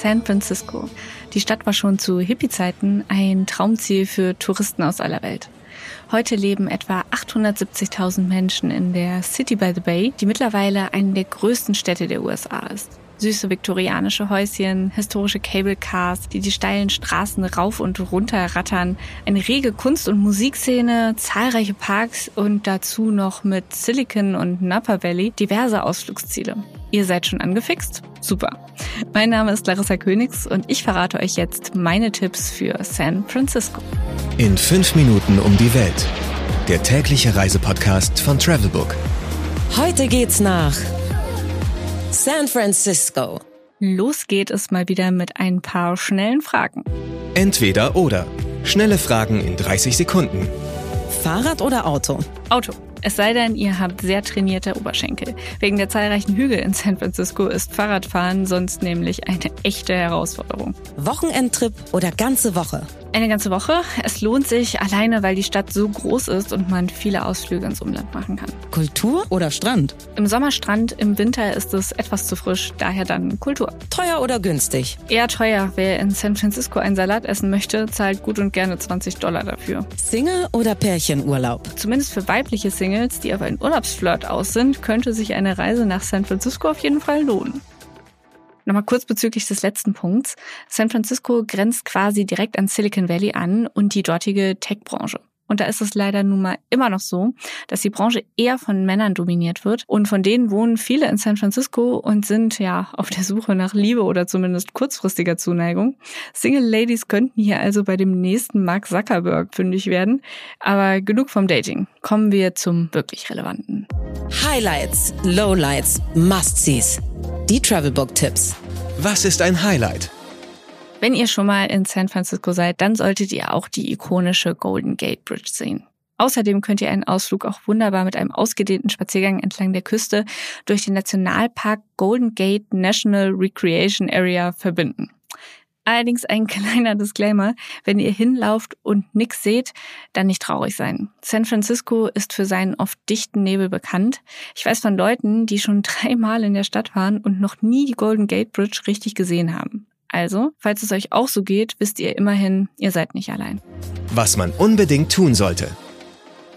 San Francisco. Die Stadt war schon zu Hippie-Zeiten ein Traumziel für Touristen aus aller Welt. Heute leben etwa 870.000 Menschen in der City by the Bay, die mittlerweile eine der größten Städte der USA ist süße viktorianische Häuschen, historische Cable Cars, die die steilen Straßen rauf und runter rattern, eine rege Kunst- und Musikszene, zahlreiche Parks und dazu noch mit Silicon und Napa Valley diverse Ausflugsziele. Ihr seid schon angefixt? Super. Mein Name ist Larissa Königs und ich verrate euch jetzt meine Tipps für San Francisco. In fünf Minuten um die Welt. Der tägliche Reisepodcast von Travelbook. Heute geht's nach San Francisco. Los geht es mal wieder mit ein paar schnellen Fragen. Entweder oder. Schnelle Fragen in 30 Sekunden. Fahrrad oder Auto? Auto. Es sei denn, ihr habt sehr trainierte Oberschenkel. Wegen der zahlreichen Hügel in San Francisco ist Fahrradfahren sonst nämlich eine echte Herausforderung. Wochenendtrip oder ganze Woche? Eine ganze Woche. Es lohnt sich alleine, weil die Stadt so groß ist und man viele Ausflüge ins Umland machen kann. Kultur oder Strand? Im Sommer Strand, im Winter ist es etwas zu frisch, daher dann Kultur. Teuer oder günstig? Eher teuer. Wer in San Francisco einen Salat essen möchte, zahlt gut und gerne 20 Dollar dafür. Single oder Pärchenurlaub? Zumindest für weibliche Singles, die aber ein Urlaubsflirt aus sind, könnte sich eine Reise nach San Francisco auf jeden Fall lohnen. Nochmal kurz bezüglich des letzten Punkts. San Francisco grenzt quasi direkt an Silicon Valley an und die dortige Tech-Branche. Und da ist es leider nun mal immer noch so, dass die Branche eher von Männern dominiert wird. Und von denen wohnen viele in San Francisco und sind ja auf der Suche nach Liebe oder zumindest kurzfristiger Zuneigung. Single Ladies könnten hier also bei dem nächsten Mark Zuckerberg fündig werden. Aber genug vom Dating. Kommen wir zum wirklich Relevanten. Highlights, Lowlights, Must-Sees. Die Travelbook-Tipps. Was ist ein Highlight? Wenn ihr schon mal in San Francisco seid, dann solltet ihr auch die ikonische Golden Gate Bridge sehen. Außerdem könnt ihr einen Ausflug auch wunderbar mit einem ausgedehnten Spaziergang entlang der Küste durch den Nationalpark Golden Gate National Recreation Area verbinden. Allerdings ein kleiner Disclaimer, wenn ihr hinlauft und nix seht, dann nicht traurig sein. San Francisco ist für seinen oft dichten Nebel bekannt. Ich weiß von Leuten, die schon dreimal in der Stadt waren und noch nie die Golden Gate Bridge richtig gesehen haben. Also, falls es euch auch so geht, wisst ihr immerhin, ihr seid nicht allein. Was man unbedingt tun sollte.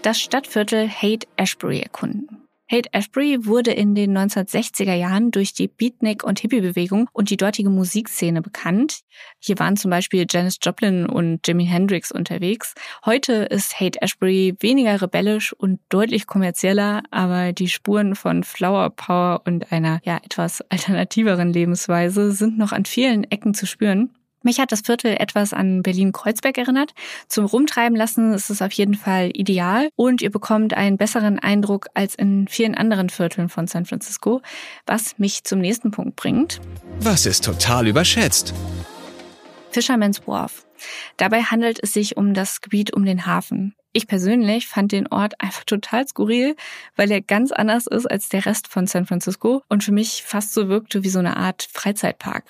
Das Stadtviertel Haight Ashbury erkunden. Haight Ashbury wurde in den 1960er Jahren durch die Beatnik- und Hippie-Bewegung und die dortige Musikszene bekannt. Hier waren zum Beispiel Janis Joplin und Jimi Hendrix unterwegs. Heute ist Haight Ashbury weniger rebellisch und deutlich kommerzieller, aber die Spuren von Flower Power und einer ja etwas alternativeren Lebensweise sind noch an vielen Ecken zu spüren. Mich hat das Viertel etwas an Berlin-Kreuzberg erinnert. Zum Rumtreiben lassen ist es auf jeden Fall ideal und ihr bekommt einen besseren Eindruck als in vielen anderen Vierteln von San Francisco, was mich zum nächsten Punkt bringt. Was ist total überschätzt? Fisherman's Wharf. Dabei handelt es sich um das Gebiet um den Hafen. Ich persönlich fand den Ort einfach total skurril, weil er ganz anders ist als der Rest von San Francisco und für mich fast so wirkte wie so eine Art Freizeitpark.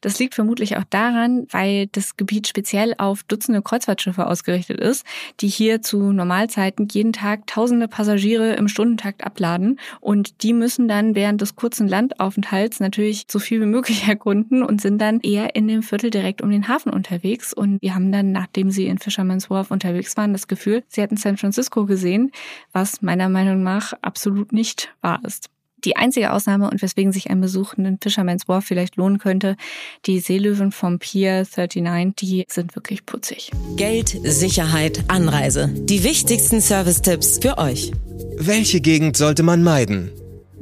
Das liegt vermutlich auch daran, weil das Gebiet speziell auf Dutzende Kreuzfahrtschiffe ausgerichtet ist, die hier zu Normalzeiten jeden Tag tausende Passagiere im Stundentakt abladen und die müssen dann während des kurzen Landaufenthalts natürlich so viel wie möglich erkunden und sind dann eher in dem Viertel direkt um den Hafen unterwegs und wir haben dann, nachdem sie in Fisherman's Wharf unterwegs waren, das Gefühl, sie hätten San Francisco gesehen, was meiner Meinung nach absolut nicht wahr ist. Die einzige Ausnahme und weswegen sich ein Besuch in den Fisherman's Wharf vielleicht lohnen könnte, die Seelöwen vom Pier 39, die sind wirklich putzig. Geld, Sicherheit, Anreise. Die wichtigsten Service-Tipps für euch. Welche Gegend sollte man meiden?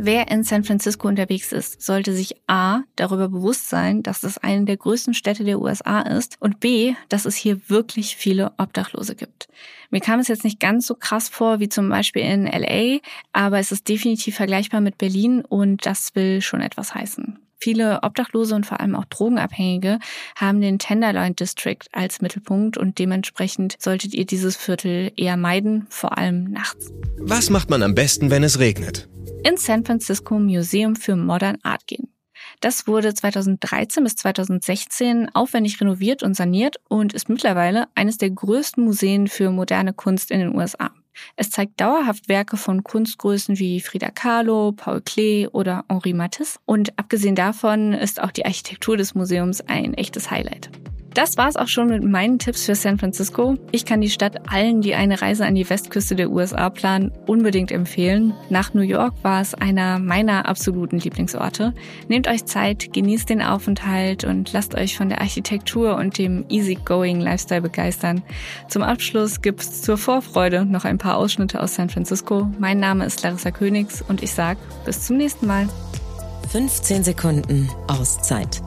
Wer in San Francisco unterwegs ist, sollte sich A darüber bewusst sein, dass es eine der größten Städte der USA ist und B, dass es hier wirklich viele Obdachlose gibt. Mir kam es jetzt nicht ganz so krass vor wie zum Beispiel in LA, aber es ist definitiv vergleichbar mit Berlin und das will schon etwas heißen. Viele Obdachlose und vor allem auch Drogenabhängige haben den Tenderloin District als Mittelpunkt und dementsprechend solltet ihr dieses Viertel eher meiden, vor allem nachts. Was macht man am besten, wenn es regnet? Ins San Francisco Museum für Modern Art gehen. Das wurde 2013 bis 2016 aufwendig renoviert und saniert und ist mittlerweile eines der größten Museen für moderne Kunst in den USA. Es zeigt dauerhaft Werke von Kunstgrößen wie Frida Kahlo, Paul Klee oder Henri Matisse. Und abgesehen davon ist auch die Architektur des Museums ein echtes Highlight. Das war's auch schon mit meinen Tipps für San Francisco. Ich kann die Stadt allen, die eine Reise an die Westküste der USA planen, unbedingt empfehlen. Nach New York war es einer meiner absoluten Lieblingsorte. Nehmt euch Zeit, genießt den Aufenthalt und lasst euch von der Architektur und dem easygoing Lifestyle begeistern. Zum Abschluss gibt's zur Vorfreude noch ein paar Ausschnitte aus San Francisco. Mein Name ist Larissa Königs und ich sag bis zum nächsten Mal. 15 Sekunden Auszeit